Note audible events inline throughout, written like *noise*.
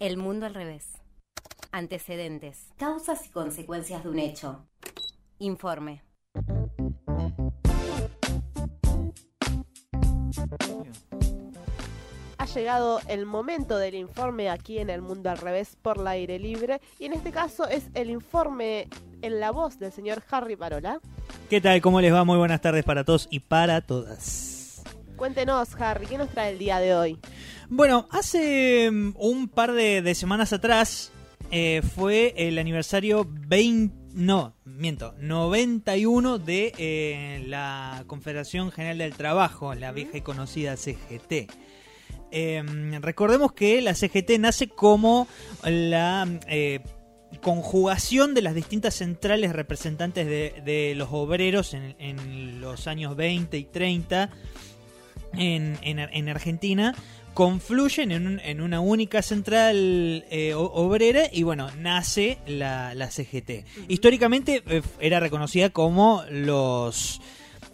El mundo al revés. Antecedentes. Causas y consecuencias de un hecho. Informe. Ha llegado el momento del informe aquí en El Mundo al Revés por la aire libre y en este caso es el informe en la voz del señor Harry Parola. ¿Qué tal? ¿Cómo les va? Muy buenas tardes para todos y para todas. Cuéntenos, Harry, ¿qué nos trae el día de hoy? Bueno, hace mm, un par de, de semanas atrás eh, fue el aniversario 20, no, miento, 91 de eh, la Confederación General del Trabajo, la vieja y conocida CGT. Eh, recordemos que la CGT nace como la eh, conjugación de las distintas centrales representantes de, de los obreros en, en los años 20 y 30 en, en, en Argentina confluyen en, un- en una única central eh, obrera y bueno, nace la, la CGT. Históricamente eh, era reconocida como los...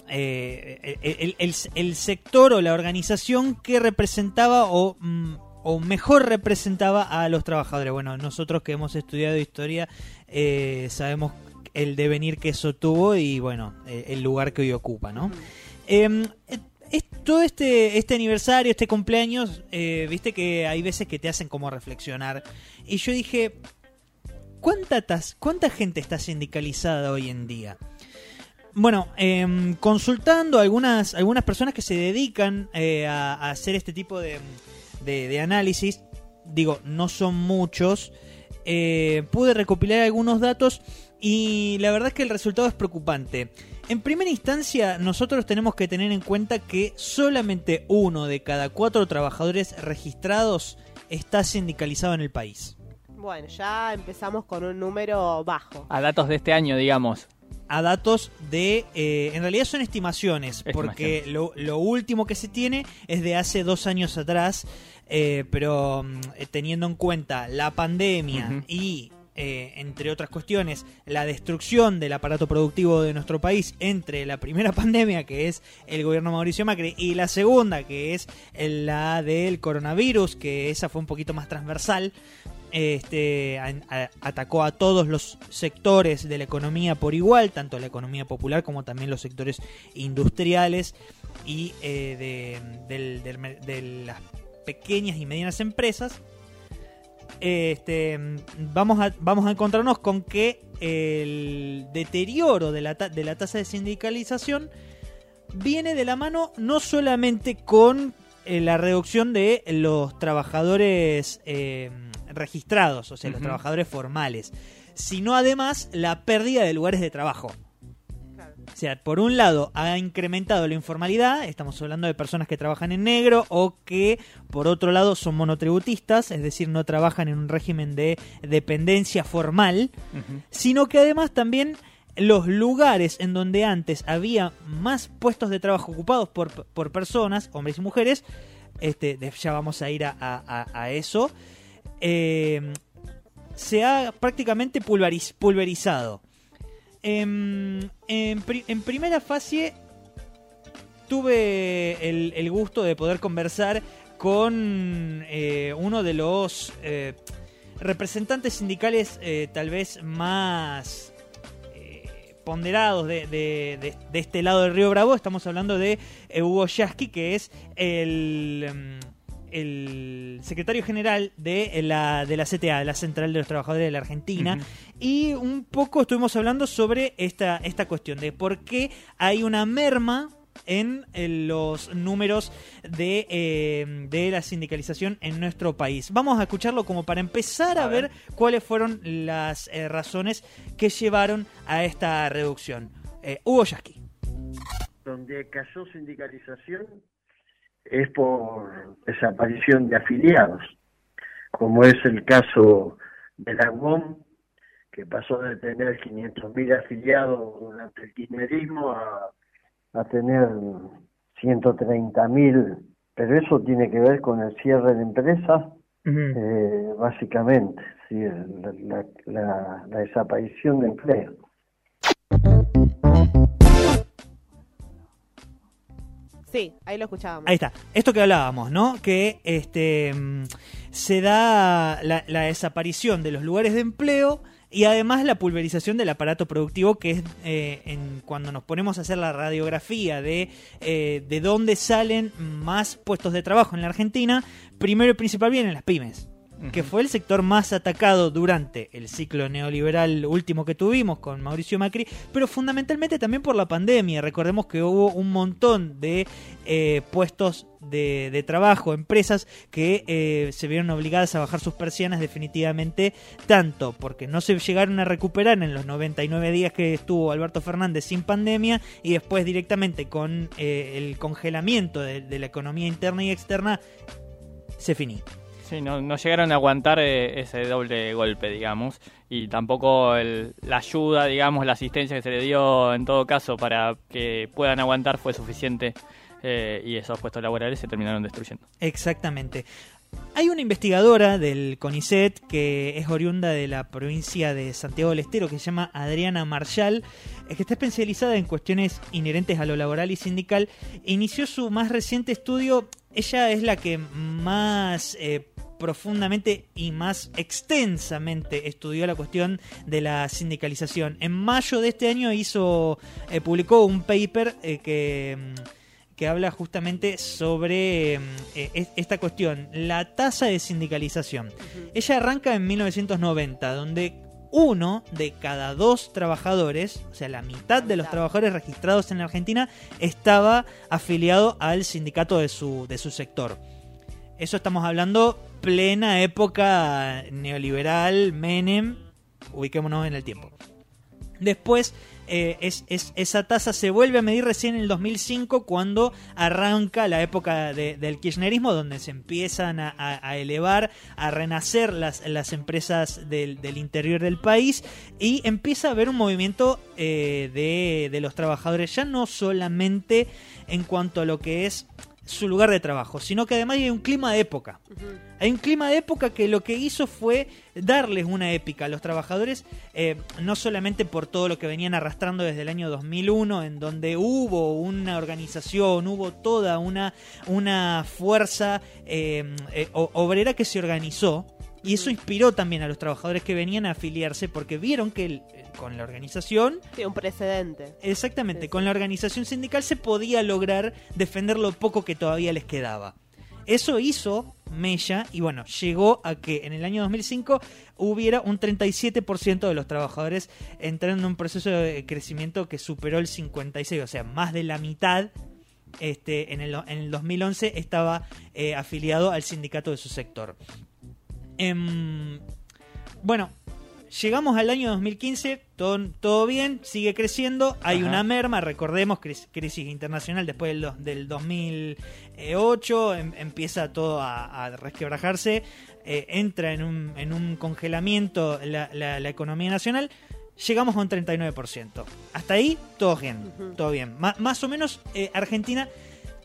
eh, el, el- sector o la organización que representaba o, mm, o mejor representaba a los trabajadores. Bueno, nosotros que hemos estudiado historia sabemos el devenir que eso tuvo y bueno, el lugar que hoy ocupa, ¿no? Eh, todo este, este aniversario, este cumpleaños, eh, viste que hay veces que te hacen como reflexionar. Y yo dije, ¿cuánta, tas- ¿cuánta gente está sindicalizada hoy en día? Bueno, em, consultando algunas, algunas personas que se dedican eh, a, hacer este tipo de, de- de análisis, digo, no son muchos, eh, pude recopilar algunos datos y la verdad es que el resultado es preocupante. En primera instancia, nosotros tenemos que tener en cuenta que solamente uno de cada cuatro trabajadores registrados está sindicalizado en el país. Bueno, ya empezamos con un número bajo. A datos de este año, digamos. a datos de... eh, en realidad son estimaciones, porque lo, lo último que se tiene es de hace dos años atrás, eh, pero mm, eh, teniendo en cuenta la pandemia y... eh, entre otras cuestiones, la destrucción del aparato productivo de nuestro país entre la primera *laughs* pandemia, que es el gobierno Mauricio Macri, y la segunda, que es la del coronavirus, que esa fue un poquito más transversal, este, atacó a todos los sectores de la economía por igual, tanto la economía popular como también los sectores industriales y eh, de, del- de las pequeñas y medianas empresas. Este, vamos, a, vamos a encontrarnos con que el deterioro de la, de la tasa de sindicalización viene de la mano no solamente con eh, la reducción de los trabajadores eh, registrados, o sea, los trabajadores formales, sino además la pérdida de lugares de trabajo. O sea, por un lado ha incrementado la informalidad, estamos hablando de personas que trabajan en negro o que por otro lado son monotributistas, es decir, no trabajan en un régimen de dependencia formal, sino que además también los lugares en donde antes había más puestos de trabajo ocupados por, por personas, hombres y mujeres, este, ya vamos a ir a, a- a- a eso, eh, se ha prácticamente pulveriz- pulverizado. Em, en, en primera fase tuve el, el gusto de poder conversar con eh, uno de los eh, representantes sindicales eh, tal vez más ponderados de, de- de- este lado del río Bravo. Estamos hablando de Hugo Yasky, que es el, mm, el secretario general de la, de la CTA, de la Central de los Trabajadores de la Argentina. Y un poco estuvimos hablando sobre esta, esta cuestión de por qué hay una merma en eh, los números de, eh, de la sindicalización en nuestro país. Vamos a escucharlo como para empezar a, A ver. ver. cuáles fueron las eh, razones que llevaron a esta reducción. Eh, Hugo Yasky. donde cayó sindicalización es por desaparición de afiliados, como es el caso de la UOM, que pasó de tener 500.000 afiliados durante el kirchnerismo a, a tener 130.000, pero eso tiene que ver con el cierre de empresas, eh, básicamente, sí, la, la- la- la desaparición de empleo. Sí, ahí lo escuchábamos. Ahí está. Esto que hablábamos, ¿no? Que este mm, se da la, desaparición de los lugares de empleo y además la pulverización del aparato productivo, que es eh, en, cuando nos ponemos a hacer la radiografía de, eh, de dónde salen más puestos de trabajo en la Argentina, primero y principal vienen las pymes que fue el sector más atacado durante el ciclo neoliberal último que tuvimos con Mauricio Macri, pero fundamentalmente también por la pandemia. Recordemos que hubo un montón de eh, puestos de, trabajo, empresas que eh, se vieron obligadas a bajar sus persianas definitivamente, tanto porque no se llegaron a recuperar en los 99 días que estuvo Alberto Fernández sin pandemia y después directamente con eh, el congelamiento de, de la economía interna y externa, se finí. Sí, no, no llegaron a aguantar eh, ese doble golpe, digamos, y tampoco la ayuda, digamos, la asistencia que se le dio en todo caso para que puedan aguantar fue suficiente eh, y esos puestos laborales se terminaron destruyendo. Exactamente. Hay una investigadora del CONICET que es oriunda de la provincia de Santiago del Estero que se llama Adriana Marshall, eh, que está especializada en cuestiones inherentes a lo laboral y sindical. Inició su más reciente estudio. Ella es la que más profundamente y más extensamente estudió la cuestión de la sindicalización. En mayo de este año hizo, eh, publicó un paper eh, que, mm, que, habla justamente sobre mm, eh, esta cuestión, la tasa de sindicalización. Ella arranca en 1990, donde uno de cada dos trabajadores, o sea, la mitad de los trabajadores registrados en Argentina, estaba afiliado al sindicato de su, de su sector. Eso estamos hablando plena época neoliberal, Menem, ubiquémonos en el tiempo. Después, eh, es, esa tasa se vuelve a medir recién en el 2005 cuando arranca la época del kirchnerismo, donde se empiezan a, elevar, a renacer las, las empresas del, interior del país y empieza a haber un movimiento eh, de, de los trabajadores, ya no solamente en cuanto a lo que es su lugar de trabajo, sino que además hay un clima de época. Hay un clima de época que lo que hizo fue darles una épica a los trabajadores, eh, no solamente por todo lo que venían arrastrando desde el año 2001, en donde hubo una organización, hubo toda una, una fuerza eh, eh, obrera que se organizó, y eso inspiró también a los trabajadores que venían a afiliarse porque vieron que con la organización... Sí, un precedente. Exactamente, con la organización sindical se podía lograr defender lo poco que todavía les quedaba. Eso hizo Mella y bueno, llegó a que en el año 2005 hubiera un 37% de los trabajadores entrando en un proceso de crecimiento que superó el 56, o sea, más de la mitad este, en, el, en el 2011 estaba eh, afiliado al sindicato de su sector. Em, bueno, llegamos al año 2015, todo, todo bien, sigue creciendo, hay una merma, recordemos, crisis internacional después del, del 2008, em, empieza todo a, resquebrajarse, eh, entra en un, en un congelamiento la, la, economía nacional, llegamos a un 39%. Hasta ahí, todo bien, todo bien. más o menos, eh, Argentina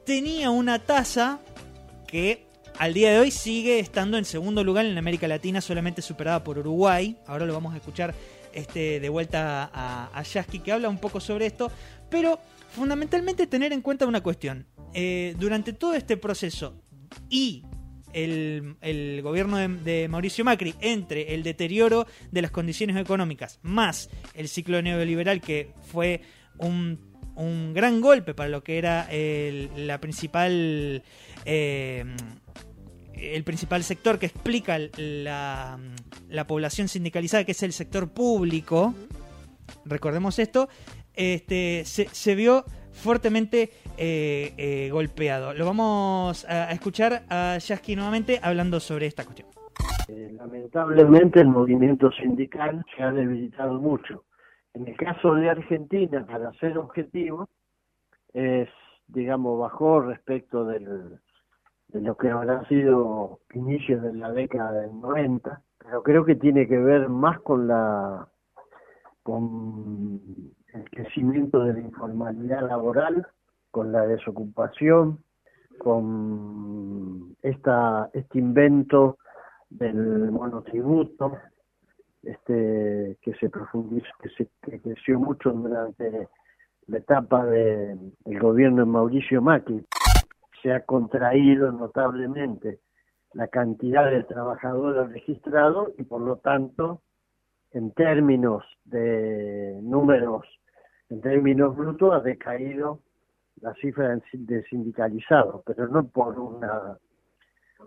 tenía una tasa que al día de hoy sigue estando en segundo lugar en América Latina, solamente superada por Uruguay. Ahora lo vamos a escuchar este, de vuelta a, a Yasky que habla un poco sobre esto. Pero fundamentalmente tener en cuenta una cuestión. Eh, durante todo este proceso y el, gobierno de, Mauricio Macri entre el deterioro de las condiciones económicas más el ciclo neoliberal que fue un, gran golpe para lo que era la principal eh, el principal sector que explica la, población sindicalizada, que es el sector público, recordemos esto, este, se, vio fuertemente eh, eh, golpeado. Lo vamos a, escuchar a Yasky nuevamente hablando sobre esta cuestión. Eh, lamentablemente el movimiento sindical se ha debilitado mucho. En el caso de Argentina, para ser objetivo, es, digamos, bajó respecto del, de lo que habrá sido inicios de la década del 90, pero creo que tiene que ver más con la con el crecimiento de la informalidad laboral, con la desocupación, con esta este invento del monotributo, este que se profundizó, que se que creció mucho durante la etapa de, del gobierno de Mauricio Macri. Se ha contraído notablemente la cantidad de trabajadores registrados y por lo tanto, en términos de números, en términos brutos, ha decaído la cifra de sindicalizados, pero no por una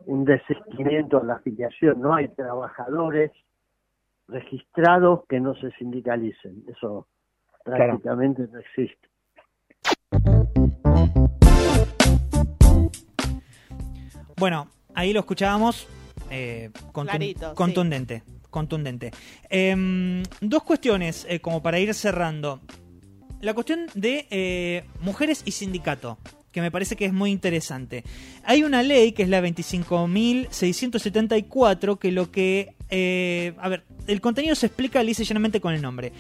un desistimiento a la afiliación, no hay trabajadores registrados que no se sindicalicen, eso prácticamente no existe. Bueno, ahí lo escuchábamos eh, contundente. Contundente. Em, dos cuestiones eh, como para ir cerrando. La cuestión de eh, mujeres y sindicato, que me parece que es muy interesante. Hay una ley que es la 25.674 que lo que... a ver, el contenido se explica lisa y llanamente con el nombre.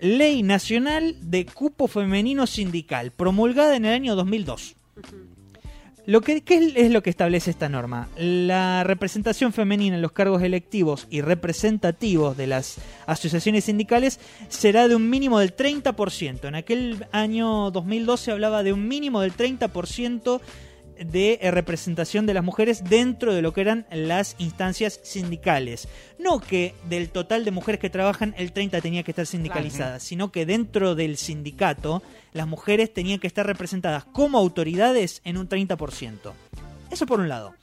Ley Nacional de Cupo Femenino Sindical, promulgada en el año 2002. Lo que, ¿Qué es lo que establece esta norma? La representación femenina en los cargos electivos y representativos de las asociaciones sindicales será de un mínimo del 30%. En aquel año 2012 hablaba de un mínimo del 30% de eh, representación de las mujeres dentro de lo que eran las instancias sindicales. No que del total de mujeres que trabajan el 30 tenía que estar sindicalizada, sino que dentro del sindicato las mujeres tenían que estar representadas como autoridades en un 30%. Eso por un lado.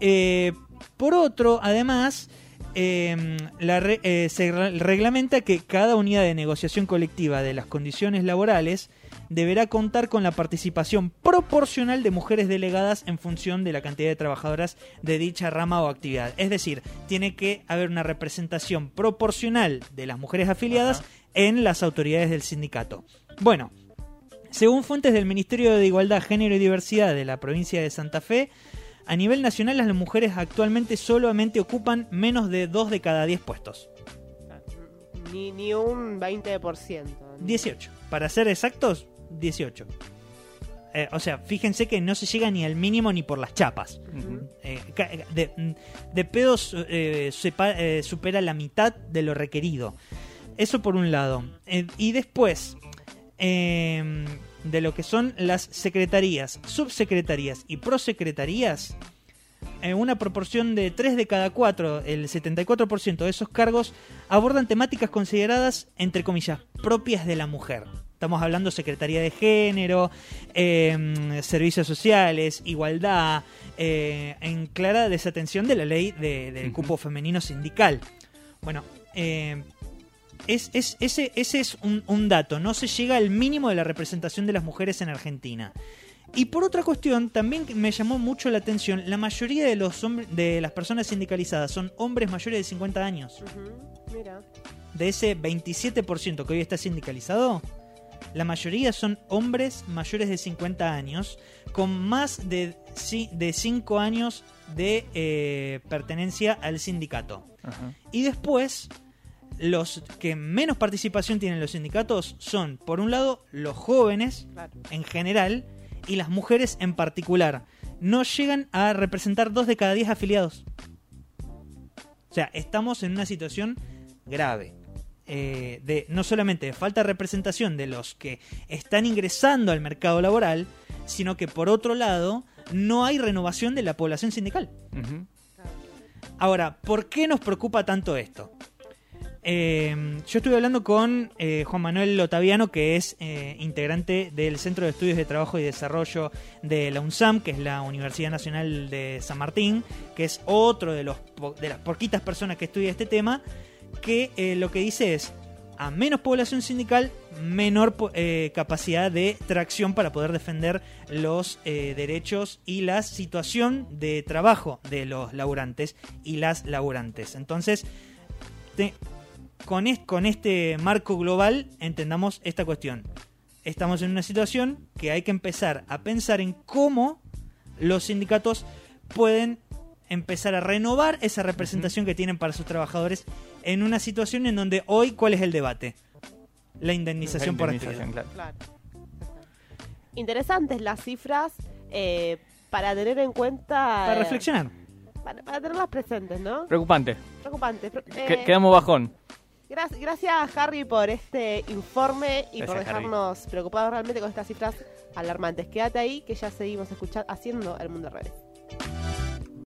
Eh, por otro, además, em, eh, se reglamenta que cada unidad de negociación colectiva de las condiciones laborales deberá contar con la participación proporcional de mujeres delegadas en función de la cantidad de trabajadoras de dicha rama o actividad. Es decir, tiene que haber una representación proporcional de las mujeres afiliadas en las autoridades del sindicato. Bueno, según fuentes del Ministerio de Igualdad, Género y Diversidad de la provincia de Santa Fe, a nivel nacional las mujeres actualmente solamente ocupan menos de 2 de cada 10 puestos. Ni, ni un 20%. 18. Para ser exactos, 18. Eh, o sea, fíjense que no se llega ni al mínimo ni por las chapas. Eh, de, pedos eh, supera la mitad de lo requerido. Eso por un lado. y después, de lo que son las secretarías, subsecretarías y prosecretarías, una proporción de 3 de cada 4, el 74% de esos cargos, abordan temáticas consideradas, entre comillas, propias de la mujer. Estamos hablando Secretaría de Género, em, Servicios Sociales, Igualdad, eh, en clara desatención de la ley del cupo femenino sindical. Bueno, em, es, ese, ese es un, dato, no se llega al mínimo de la representación de las mujeres en Argentina. Y por otra cuestión, también me llamó mucho la atención, la mayoría de, los de las personas sindicalizadas son hombres mayores de 50 años. De ese 27% que hoy está sindicalizado, la mayoría son hombres mayores de 50 años, con más de, de 5 años de eh, pertenencia al sindicato. Y después, los que menos participación tienen los sindicatos son, por un lado, los jóvenes en general y las mujeres en particular. No llegan a representar dos de cada 10 afiliados. O sea, estamos en una situación grave. Eh, de no solamente de falta de representación de los que están ingresando al mercado laboral, sino que por otro lado no hay renovación de la población sindical. Ahora, ¿por qué nos preocupa tanto esto? Eh, yo estuve hablando con eh, Juan Manuel Otaviano, que es integrante del Centro de Estudios de Trabajo y Desarrollo de la UNSAM, que es la Universidad Nacional de San Martín, que es otro de, los, de las poquitas personas que estudia este tema que eh, lo que dice es, a menos población sindical, menor eh, capacidad de tracción para poder defender los eh, derechos y la situación de trabajo de los laburantes y las laburantes. Entonces, con, con este marco global entendamos esta cuestión. Estamos en una situación que hay que empezar a pensar en cómo los sindicatos pueden empezar a renovar esa representación que tienen para sus trabajadores en una situación en donde hoy, ¿cuál es el debate? La indemnización, por actividad. Claro. Interesantes las cifras eh, para tener en cuenta... Para reflexionar. Para, tenerlas presentes, ¿no? Preocupante. Preocupante. Eh, quedamos bajón. Gracias, Harry por este informe y por dejarnos preocupados realmente con estas cifras alarmantes. Quédate ahí que ya seguimos escuchando, haciendo el mundo al revés.